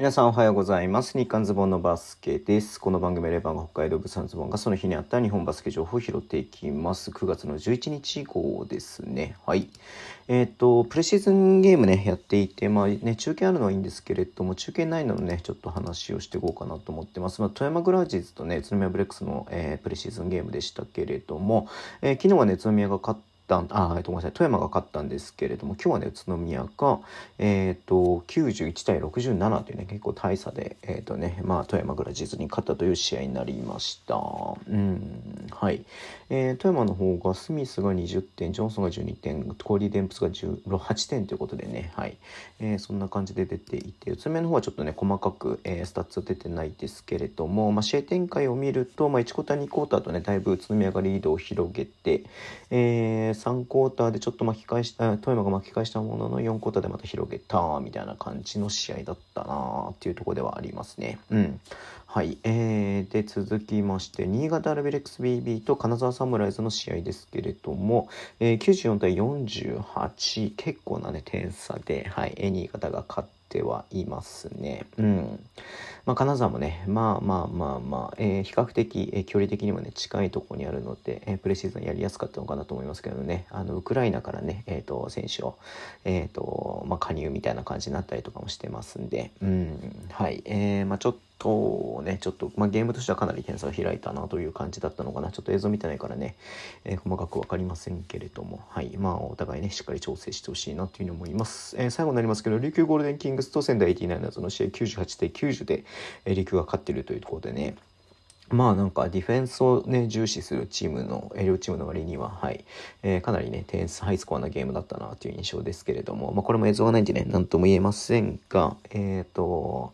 皆さんおはようございます。日刊ズボンのバスケです。この番組レバンが北海道物産ズボンがその日にあった日本バスケ情報を拾っていきます。9月の11日号ですね。はい。えっ、ー、と、プレシーズンゲームね、やっていて、まあね、中継あるのはいいんですけれども、中継ないのね、ちょっと話をしていこうかなと思ってます。まあ、富山グラウジーズとね、宇都宮ブレックスの、えー、プレシーズンゲームでしたけれども、えー、昨日はね、宇都宮が勝ってったあ、えっと、ごめんなさい、富山が勝ったんですけれども、今日はね、宇都宮が、えっ、ー、と、91対67というね、結構大差で、えっ、ー、とね、まあ、富山グラウジーズに勝ったという試合になりました。うん、はい。えー、富山の方が、スミスが20点、ジョンソンが12点、コーリー・デンプスが18点ということでね、はい。えー、そんな感じで出ていて、宇都宮の方はちょっとね、細かく、えー、スタッツは出てないですけれども、まあ、試合展開を見ると、まあ、1クォーター、2クォーターとね、だいぶ宇都宮がリードを広げて、えー、3クォーターでちょっと巻き返した富山が巻き返したものの4クォーターでまた広げたみたいな感じの試合だったなっていうとこではありますね。うん。はい。えー、で、続きまして、新潟アルビレックス BB と金沢サムライズの試合ですけれども、えー、94対48、結構なね、点差で、はい、新潟が勝って、てはいますね。うん。まあ、金沢もね、まあまあまあまあ、えー、比較的、えー、距離的にもね、近いところにあるので、えー、プレシーズンやりやすかったのかなと思いますけどね、あの、ウクライナからね、えっ、と、選手を、えっ、と、まあ、加入みたいな感じになったりとかもしてますんで、うん、はい。えー、まあちょっと、とね、ちょっと、まあ、ゲームとしてはかなり点差を開いたなという感じだったのかな。ちょっと映像見てないからね、えー、細かく分かりませんけれども、はい。まあ、お互いね、しっかり調整してほしいなというふうに思います。えー、最後になりますけど、琉球ゴールデンキングスと仙台89の試合98対90で、えー、琉球が勝っているというところでね、まあなんかディフェンスをね、重視するチームの、両チームの割には、はい、えー、かなりね、点数ハイスコアなゲームだったなという印象ですけれども、まあこれも映像がないんでね、なんとも言えませんが、えっ、ー、と、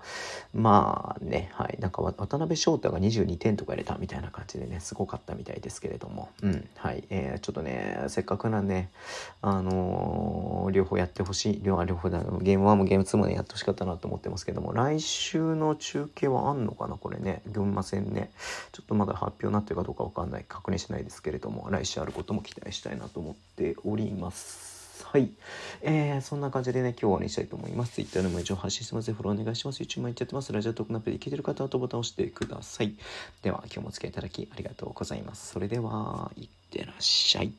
まあね、はい、なんか渡辺翔太が22点とか入れたみたいな感じでね、すごかったみたいですけれども、うん、はい、えー、ちょっとね、せっかくなんで、あのー、両方やってほしい、両両方だ、ゲーム1もゲーム2もね、やってほしかったなと思ってますけども、来週の中継はあんのかなこれね、群馬戦ね。ちょっとまだ発表になってるかどうかわかんない、確認しないですけれども、来週あることも期待したいなと思っております。はい。えー、そんな感じでね、今日は終わりにしたいと思います。Twitter でも一応発信してます。フォローお願いします。YouTube もやっちゃってます。ラジオトークナップで聞いてる方はとボタンを押してください。では、今日もお付き合いいただきありがとうございます。それでは、いってらっしゃい。